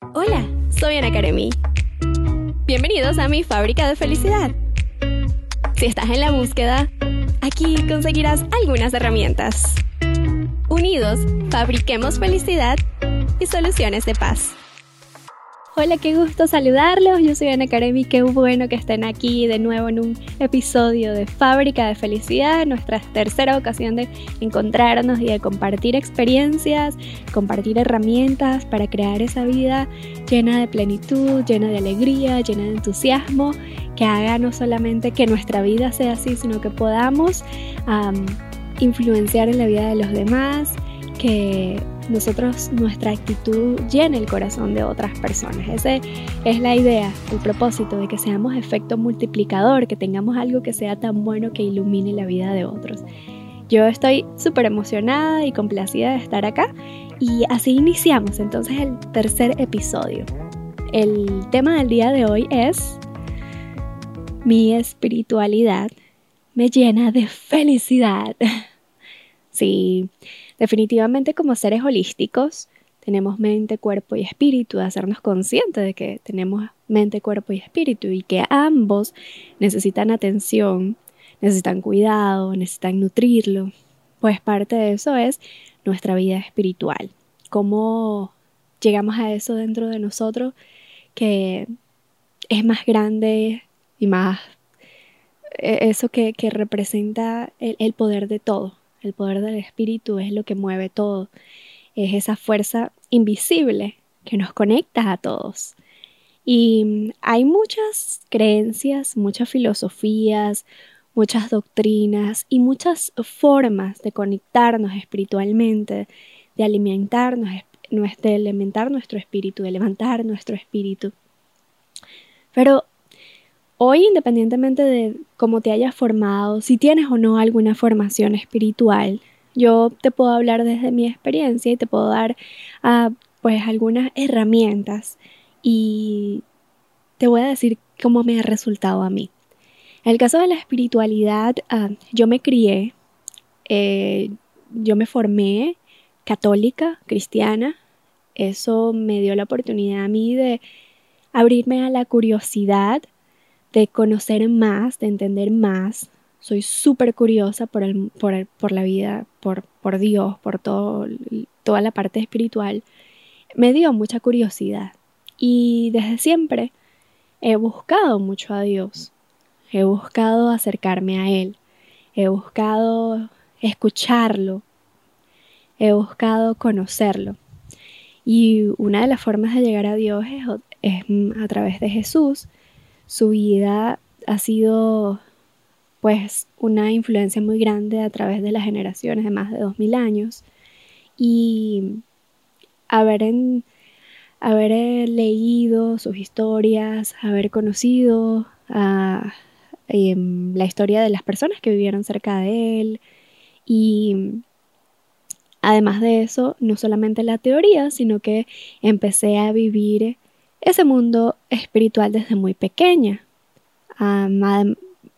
Hola, soy Ana Karemi. Bienvenidos a mi fábrica de felicidad. Si estás en la búsqueda, aquí conseguirás algunas herramientas. Unidos, fabriquemos felicidad y soluciones de paz. Hola, qué gusto saludarlos. Yo soy Ana Karemi. Qué bueno que estén aquí de nuevo en un episodio de Fábrica de Felicidad, nuestra tercera ocasión de encontrarnos y de compartir experiencias, compartir herramientas para crear esa vida llena de plenitud, llena de alegría, llena de entusiasmo, que haga no solamente que nuestra vida sea así, sino que podamos influenciar en la vida de los demás, que nosotros nuestra actitud llene el corazón de otras personas. Esa es la idea, el propósito de que seamos efecto multiplicador, que tengamos algo que sea tan bueno que ilumine la vida de otros. Yo estoy súper emocionada y complacida de estar acá y así iniciamos entonces el tercer episodio. El tema del día de hoy es mi espiritualidad me llena de felicidad. Sí, Definitivamente como seres holísticos tenemos mente, cuerpo y espíritu, de hacernos conscientes de que tenemos mente, cuerpo y espíritu y que ambos necesitan atención, necesitan cuidado, necesitan nutrirlo. Pues parte de eso es nuestra vida espiritual. Cómo llegamos a eso dentro de nosotros que es más grande y más e-, eso que, representa el poder de todo, el poder del espíritu es lo que mueve todo. Es esa fuerza invisible que nos conecta a todos. Y hay muchas creencias, muchas filosofías, muchas doctrinas y muchas formas de conectarnos espiritualmente, de alimentarnos, de alimentar nuestro espíritu, de levantar nuestro espíritu. Pero Hoy, independientemente de cómo te hayas formado, si tienes o no alguna formación espiritual, yo te puedo hablar desde mi experiencia y te puedo dar uh, pues algunas herramientas y te voy a decir cómo me ha resultado a mí. En el caso de la espiritualidad, uh, yo me crié, eh, yo me formé católica, cristiana. Eso me dio la oportunidad a mí de abrirme a la curiosidad de conocer más, de entender más. Soy súper curiosa por, el, por, por, la vida, por, por Dios, por todo, toda la parte espiritual. Me dio mucha curiosidad y desde siempre he buscado mucho a Dios. He buscado acercarme a Él. He buscado escucharlo. He buscado conocerlo. Y una de las formas de llegar a Dios es, es a través de Jesús su vida ha sido pues una influencia muy grande a través de las generaciones de más de 2000 años. Y haber, haber eh, leído sus historias, haber conocido em, la historia de las personas que vivieron cerca de él. Y además de eso, no solamente la teoría, sino que empecé a vivir ese mundo espiritual desde muy pequeña.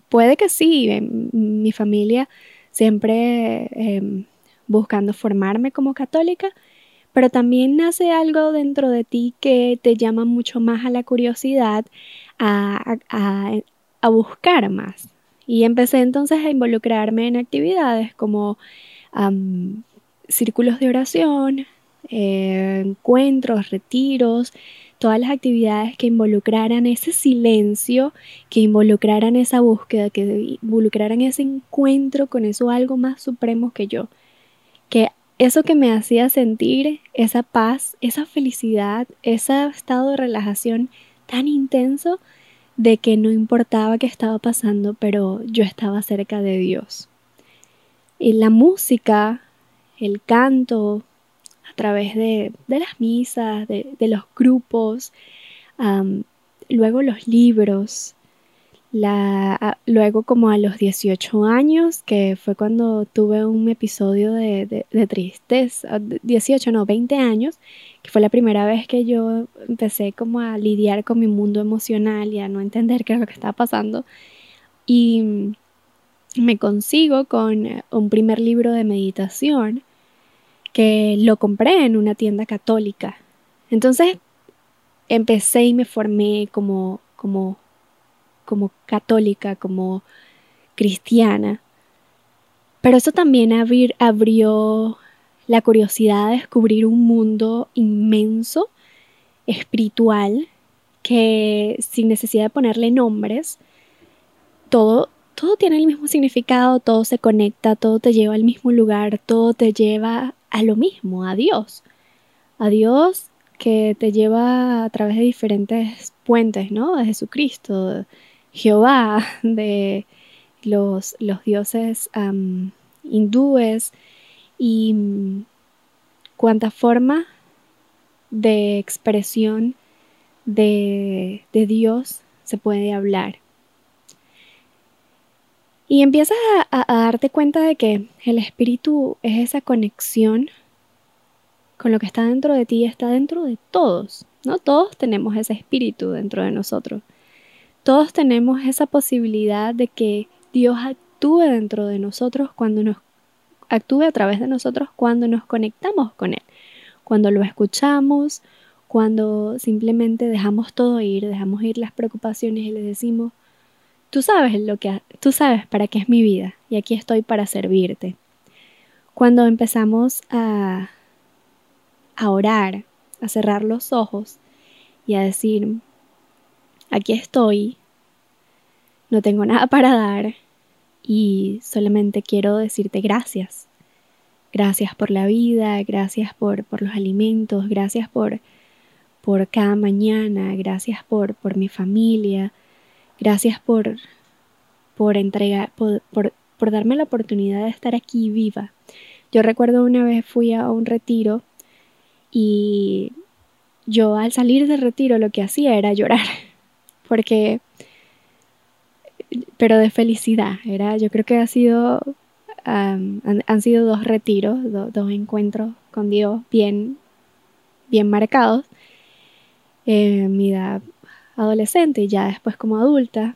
puede que sí, mi familia siempre em, buscando formarme como católica, pero también nace algo dentro de ti que te llama mucho más a la curiosidad, a, buscar más. Y empecé entonces a involucrarme en actividades como círculos de oración, eh, encuentros, retiros, todas las actividades que involucraran ese silencio, que involucraran esa búsqueda, que involucraran ese encuentro con eso algo más supremo que yo. Que eso que me hacía sentir esa paz, esa felicidad, ese estado de relajación tan intenso de que no importaba qué estaba pasando, pero yo estaba cerca de Dios. Y la música, el canto, a través de, las misas, de, los grupos, luego los libros, luego como a los 18 años, que fue cuando tuve un episodio de, de, tristeza, 18 no, 20 años, que fue la primera vez que yo empecé como a lidiar con mi mundo emocional y a no entender qué es lo que estaba pasando. Y me consigo con un primer libro de meditación que lo compré en una tienda católica. Entonces, empecé y me formé como, como, como católica, como cristiana. Pero eso también abrió la curiosidad de descubrir un mundo inmenso, espiritual, que sin necesidad de ponerle nombres, todo, todo tiene el mismo significado, todo se conecta, todo te lleva al mismo lugar, todo te lleva a lo mismo, a Dios. A Dios que te lleva a través de diferentes puentes, ¿no? De Jesucristo, Jehová, de los, los dioses hindúes y mm, cuánta forma de expresión de, Dios se puede hablar. Y empiezas a, darte cuenta de que el espíritu es esa conexión con lo que está dentro de ti, está dentro de todos, ¿no? Todos tenemos ese espíritu dentro de nosotros. Todos tenemos esa posibilidad de que Dios actúe dentro de nosotros cuando nos actúe a través de nosotros cuando nos conectamos con Él, cuando lo escuchamos, cuando simplemente dejamos todo ir, dejamos ir las preocupaciones y le decimos, tú sabes lo que tú sabes para qué es mi vida y aquí estoy para servirte. Cuando empezamos a a orar, a cerrar los ojos y a decir, aquí estoy, no tengo nada para dar y solamente quiero decirte gracias. Gracias por la vida, gracias por, por los alimentos, gracias por, por cada mañana, gracias por, por mi familia, gracias por, por entregar, por, por, darme la oportunidad de estar aquí viva. Yo recuerdo una vez fui a un retiro y yo al salir del retiro lo que hacía era llorar, porque, pero de felicidad, era, yo creo que ha sido, han, sido dos retiros, dos encuentros con Dios bien, bien marcados, en mi edad adolescente y ya después como adulta.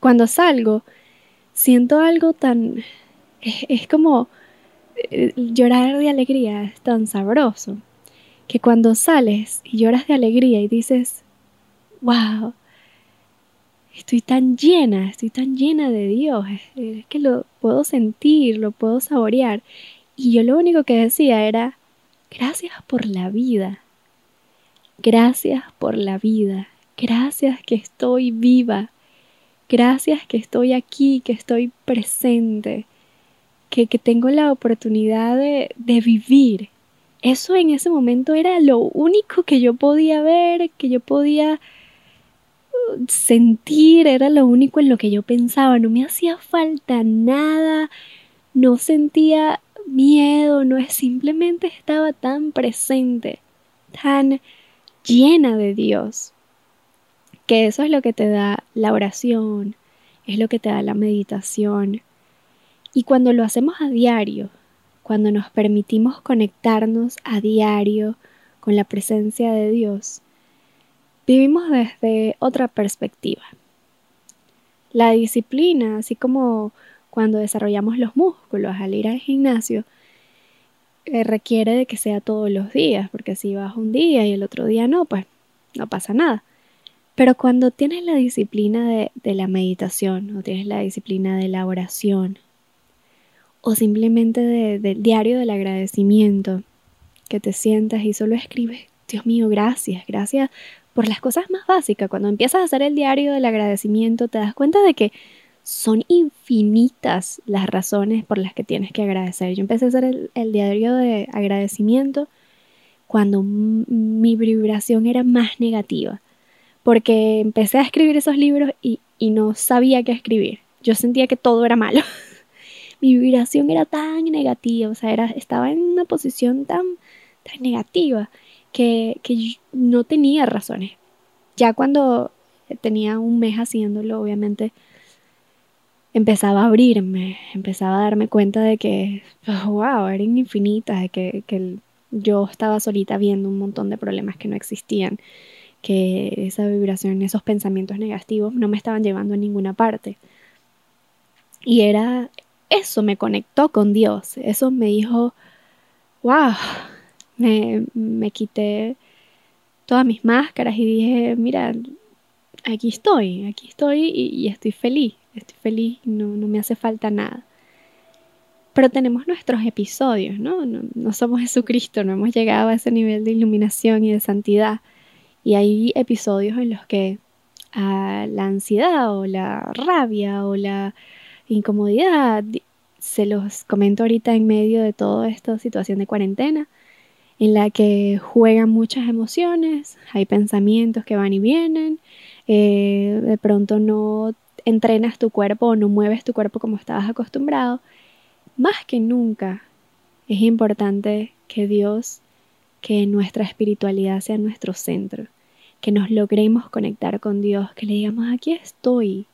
Cuando salgo, siento algo tan, es como eh, llorar de alegría, es tan sabroso que cuando sales y lloras de alegría y dices, wow, estoy tan llena, estoy tan llena de Dios, es que lo puedo sentir, lo puedo saborear. Y yo lo único que decía era, gracias por la vida, gracias por la vida, gracias que estoy viva, gracias que estoy aquí, que estoy presente, que, tengo la oportunidad de, de vivir. Eso en ese momento era lo único que yo podía ver, que yo podía uh, sentir, era lo único en lo que yo pensaba, no me hacía falta nada, no sentía miedo, no es simplemente estaba tan presente, tan llena de Dios, que eso es lo que te da la oración, es lo que te da la meditación. Y cuando lo hacemos a diario, cuando nos permitimos conectarnos a diario con la presencia de Dios, vivimos desde otra perspectiva. La disciplina, así como cuando desarrollamos los músculos al ir al gimnasio, eh, requiere de que sea todos los días, porque si vas un día y el otro día no, pues no pasa nada. Pero cuando tienes la disciplina de, de la meditación o tienes la disciplina de la oración, o simplemente del diario del agradecimiento, que te sientas y solo escribes, Dios mío, gracias, gracias por las cosas más básicas. Cuando empiezas a hacer el diario del agradecimiento, te das cuenta de que son infinitas las razones por las que tienes que agradecer. Yo empecé a hacer el, el diario de agradecimiento cuando mi vibración era más negativa, porque empecé a escribir esos libros y, no sabía qué escribir. Yo sentía que todo era malo. mi vibración era tan negativa, o sea, era, estaba en una posición tan, tan negativa que, que no tenía razones. Ya cuando tenía un mes haciéndolo, obviamente empezaba a abrirme, empezaba a darme cuenta de que, wow, eran infinitas, de que, que yo estaba solita viendo un montón de problemas que no existían, que esa vibración, esos pensamientos negativos no me estaban llevando a ninguna parte. Y era eso me conectó con Dios, eso me dijo, wow, me, me quité todas mis máscaras y dije, mira, aquí estoy, aquí estoy y, estoy feliz, estoy feliz, no, no me hace falta nada. Pero tenemos nuestros episodios, ¿no? ¿no? No somos Jesucristo, no hemos llegado a ese nivel de iluminación y de santidad. Y hay episodios en los que a la ansiedad o la rabia o la incomodidad, se los comento ahorita en medio de toda esta situación de cuarentena, en la que juegan muchas emociones, hay pensamientos que van y vienen, eh, de pronto no entrenas tu cuerpo o no mueves tu cuerpo como estabas acostumbrado, más que nunca es importante que Dios, que nuestra espiritualidad sea nuestro centro, que nos logremos conectar con Dios, que le digamos, aquí estoy,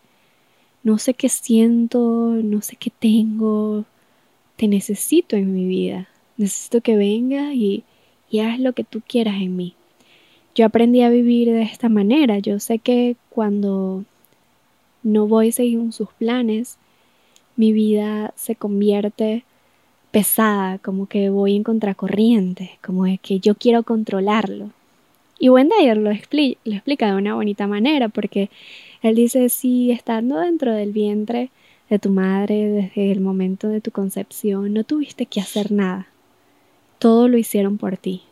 no sé qué siento, no sé qué tengo, te necesito en mi vida, necesito que vengas y, y hagas lo que tú quieras en mí. Yo aprendí a vivir de esta manera. Yo sé que cuando no voy según sus planes, mi vida se convierte pesada, como que voy en contracorriente, como es que yo quiero controlarlo. Y Wendayer lo, expli lo explica de una bonita manera, porque él dice, si estando dentro del vientre de tu madre desde el momento de tu concepción, no tuviste que hacer nada, todo lo hicieron por ti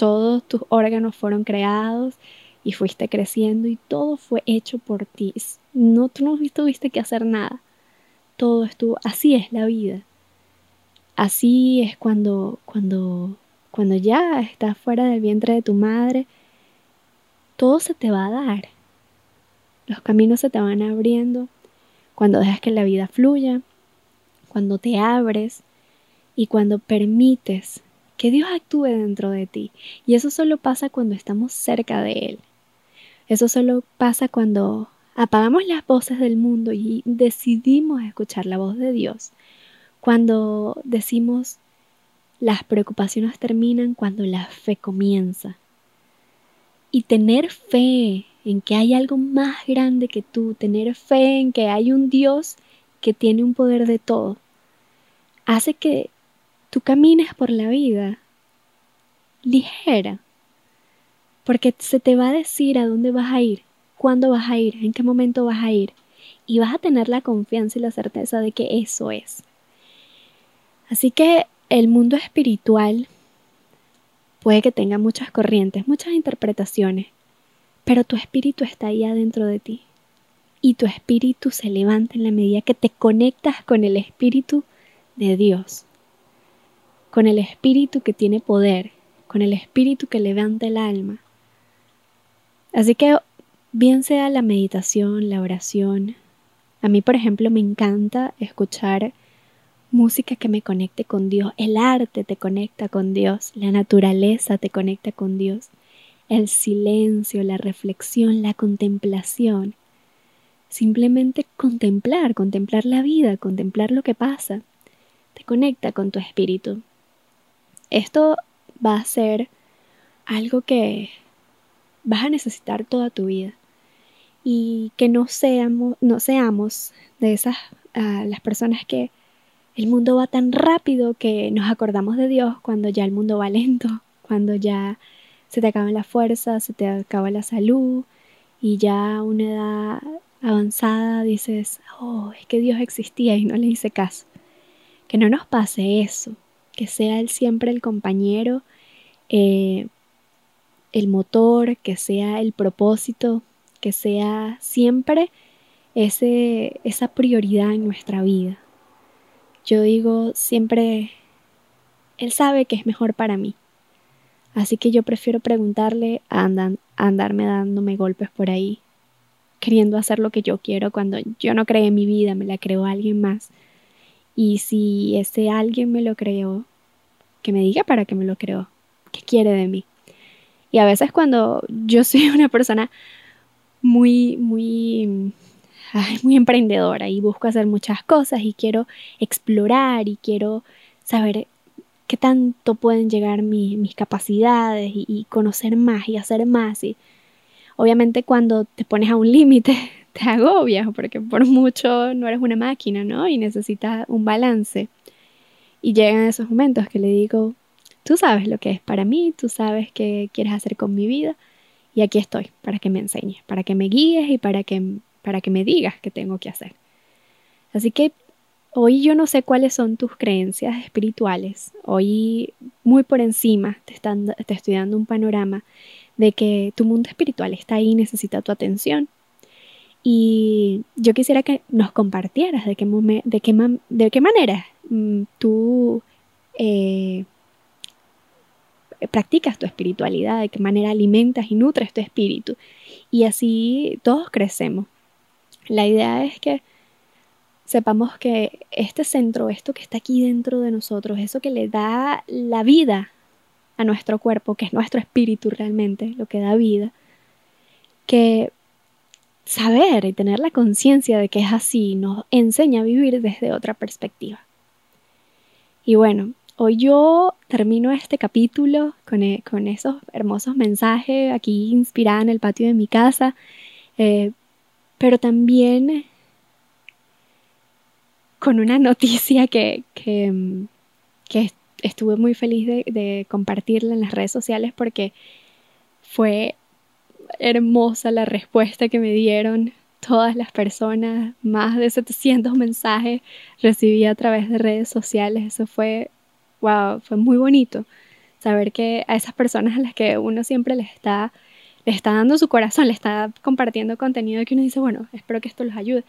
todos tus órganos fueron creados y fuiste creciendo y todo fue hecho por ti. No, tú no tuviste que hacer nada. Todo estuvo, así es la vida. Así es cuando, cuando, cuando ya estás fuera del vientre de tu madre, todo se te va a dar. Los caminos se te van abriendo cuando dejas que la vida fluya, cuando te abres y cuando permites que Dios actúe dentro de ti. Y eso solo pasa cuando estamos cerca de Él. Eso solo pasa cuando apagamos las voces del mundo y decidimos escuchar la voz de Dios. Cuando decimos las preocupaciones terminan cuando la fe comienza. Y tener fe en que hay algo más grande que tú, tener fe en que hay un Dios que tiene un poder de todo, hace que tú camines por la vida ligera, porque se te va a decir a dónde vas a ir, cuándo vas a ir, en qué momento vas a ir, y vas a tener la confianza y la certeza de que eso es. Así que el mundo espiritual puede que tenga muchas corrientes, muchas interpretaciones, pero tu espíritu está ahí adentro de ti. Y tu espíritu se levanta en la medida que te conectas con el espíritu de Dios con el espíritu que tiene poder, con el espíritu que levanta el alma. Así que bien sea la meditación, la oración, a mí por ejemplo me encanta escuchar música que me conecte con Dios, el arte te conecta con Dios, la naturaleza te conecta con Dios, el silencio, la reflexión, la contemplación. Simplemente contemplar, contemplar la vida, contemplar lo que pasa, te conecta con tu espíritu. Esto va a ser algo que vas a necesitar toda tu vida y que no seamos, no seamos de esas ah, las personas que el mundo va tan rápido que nos acordamos de Dios cuando ya el mundo va lento, cuando ya se te acaba la fuerza, se te acaba la salud y ya a una edad avanzada dices, oh, es que Dios existía y no le hice caso. Que no nos pase eso, que sea Él siempre el compañero, eh, el motor, que sea el propósito, que sea siempre esa prioridad en nuestra vida. Yo digo siempre, Él sabe que es mejor para mí. Así que yo prefiero preguntarle a, andarme dándome golpes por ahí, queriendo hacer lo que yo quiero cuando yo no creé mi vida, me la creó alguien más. Y si ese alguien me lo creó, que me diga para qué me lo creo, qué quiere de mí. Y a veces cuando yo soy una persona muy, muy, muy emprendedora y busco hacer muchas cosas y quiero explorar y quiero saber qué tanto pueden llegar mis capacidades y, y, conocer más y hacer más. Y obviamente cuando te pones a un límite te agobias porque por mucho no eres una máquina, ¿no? Y necesitas un balance. Y llegan esos momentos que le digo, tú sabes lo que es para mí, tú sabes qué quieres hacer con mi vida y aquí estoy para que me enseñes, para que me guíes y para que, para que me digas qué tengo que hacer. Así que hoy yo no sé cuáles son tus creencias espirituales, hoy muy por encima te, están, te estoy dando un panorama de que tu mundo espiritual está ahí y necesita tu atención. Y yo quisiera que nos compartieras de qué, de qué, de qué manera mm, tú eh, practicas tu espiritualidad, de qué manera alimentas y nutres tu espíritu. Y así todos crecemos. La idea es que sepamos que este centro, esto que está aquí dentro de nosotros, eso que le da la vida a nuestro cuerpo, que es nuestro espíritu realmente, lo que da vida, que saber y tener la conciencia de que es así nos enseña a vivir desde otra perspectiva. Y bueno, Hoy yo termino este capítulo con, e, esos hermosos mensajes aquí inspirada en el patio de mi casa, eh, pero también con una noticia que, que, estuve muy feliz de, compartirla en las redes sociales porque fue hermosa la respuesta que me dieron todas las personas, más de 700 mensajes recibí a través de redes sociales, eso fue fue muy bonito saber que a esas personas a las que uno siempre les está, les está dando su corazón, le está compartiendo contenido que uno dice, bueno, espero que esto los ayude.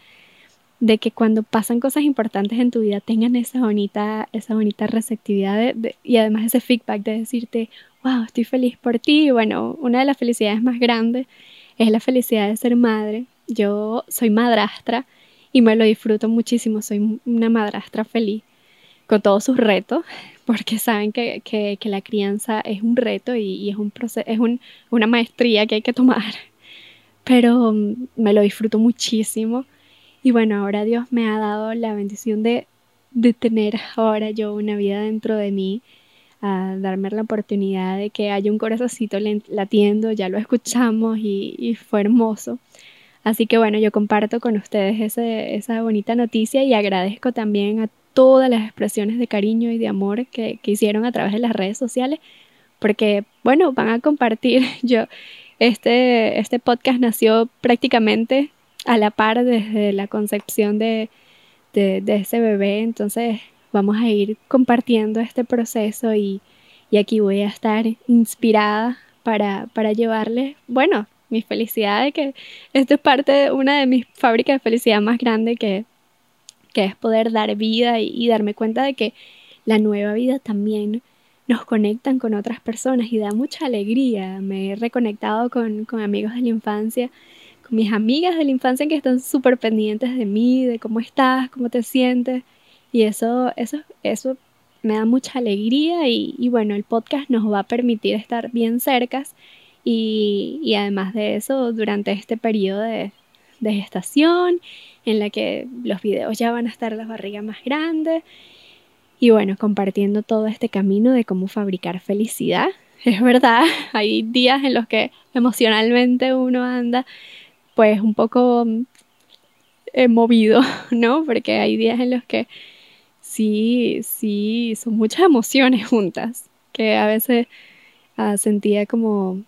De que cuando pasan cosas importantes en tu vida tengan esa bonita, esa bonita receptividad y además ese feedback de decirte, wow, estoy feliz por ti. Bueno, una de las felicidades más grandes es la felicidad de ser madre. Yo soy madrastra y me lo disfruto muchísimo, soy una madrastra feliz con todos sus retos, porque saben que, que, que la crianza es un reto y, es, un proceso, es un, una maestría que hay que tomar. Pero mm, me lo disfruto muchísimo. Y bueno, ahora Dios me ha dado la bendición de, de tener ahora yo una vida dentro de mí, a darme la oportunidad de que haya un corazoncito latiendo, ya lo escuchamos y, y fue hermoso. Así que bueno, yo comparto con ustedes ese, esa bonita noticia y agradezco también a todas las expresiones de cariño y de amor que, hicieron a través de las redes sociales, porque, bueno, van a compartir. Yo, este, este podcast nació prácticamente a la par desde la concepción de, de, ese bebé, entonces vamos a ir compartiendo este proceso y, y aquí voy a estar inspirada para, para llevarles, bueno, mi felicidad de que esto es parte de una de mis fábricas de felicidad más grandes que, que es poder dar vida y, darme cuenta de que la nueva vida también nos conectan con otras personas y da mucha alegría. Me he reconectado con, con amigos de la infancia, con mis amigas de la infancia que están súper pendientes de mí, de cómo estás, cómo te sientes. Y eso, eso, eso me da mucha alegría y, bueno, el podcast nos va a permitir estar bien cercas y, y además de eso, durante este periodo de, de gestación en la que los videos ya van a estar las barrigas más grandes. Y bueno, compartiendo todo este camino de cómo fabricar felicidad. Es verdad, hay días en los que emocionalmente uno anda pues un poco eh, movido, ¿no? Porque hay días en los que sí, sí, son muchas emociones juntas, que a veces ah, sentía como,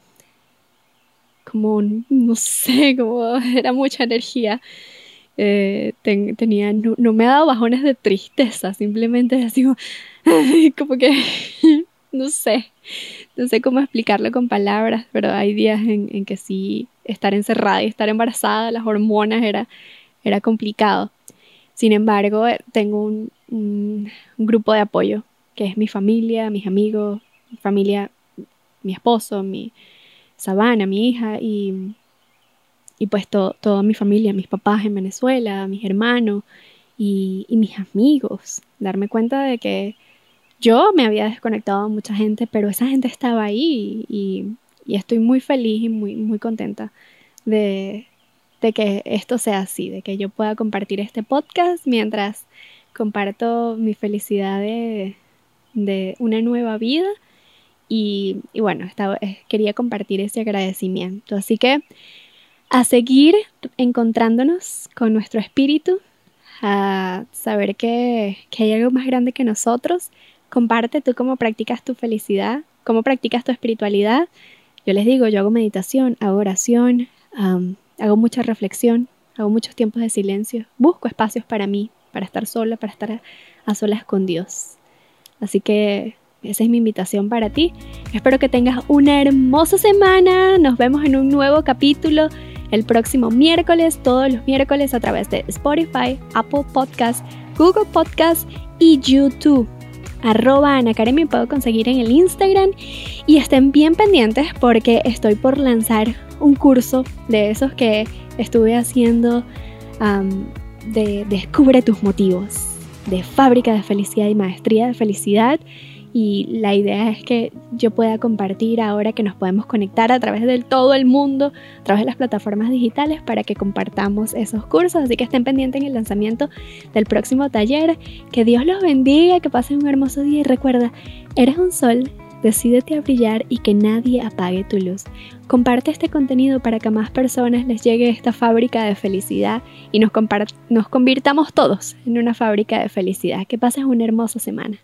como, no sé, como era mucha energía eh, tenía, no, me ha dado bajones de tristeza, simplemente así como, que, no sé, no sé cómo explicarlo con palabras, pero hay días en, que sí, estar encerrada y estar embarazada, las hormonas era, era complicado. Sin embargo, eh, tengo un, grupo de apoyo, que es mi familia, mis amigos, mi familia, mi esposo, mi Sabana, mi hija, y y pues toda mi familia, mis papás en Venezuela, mis hermanos y, mis amigos. Darme cuenta de que yo me había desconectado de mucha gente, pero esa gente estaba ahí y, estoy muy feliz y muy, muy contenta de, de que esto sea así, de que yo pueda compartir este podcast mientras comparto mi felicidad de, de una nueva vida. Y, bueno, eh, quería compartir ese agradecimiento. Así que a seguir encontrándonos con nuestro espíritu, a saber que, hay algo más grande que nosotros, comparte tú cómo practicas tu felicidad, cómo practicas tu espiritualidad. Yo les digo, yo hago meditación, hago oración, hago mucha reflexión, hago muchos tiempos de silencio, busco espacios para mí, para estar sola, para estar a solas con Dios. Así que esa es mi invitación para ti. Espero que tengas una hermosa semana. Nos vemos en un nuevo capítulo el próximo miércoles, todos los miércoles a través de Spotify, Apple Podcast, Google Podcast y YouTube. Arroba Ana me puedo conseguir en el Instagram y estén bien pendientes porque estoy por lanzar un curso de esos que estuve haciendo de Descubre tus motivos, de fábrica de felicidad y maestría de felicidad y la idea es que yo pueda compartir ahora que nos podemos conectar a través de todo el mundo, a través de las plataformas digitales para que compartamos esos cursos. Así que estén pendientes en el lanzamiento del próximo taller. Que Dios los bendiga, que pasen un hermoso día y recuerda, eres un sol, decídete a brillar y que nadie apague tu luz. Comparte este contenido para que a más personas les llegue esta fábrica de felicidad y nos, nos convirtamos todos en una fábrica de felicidad. Que pases una hermosa semana.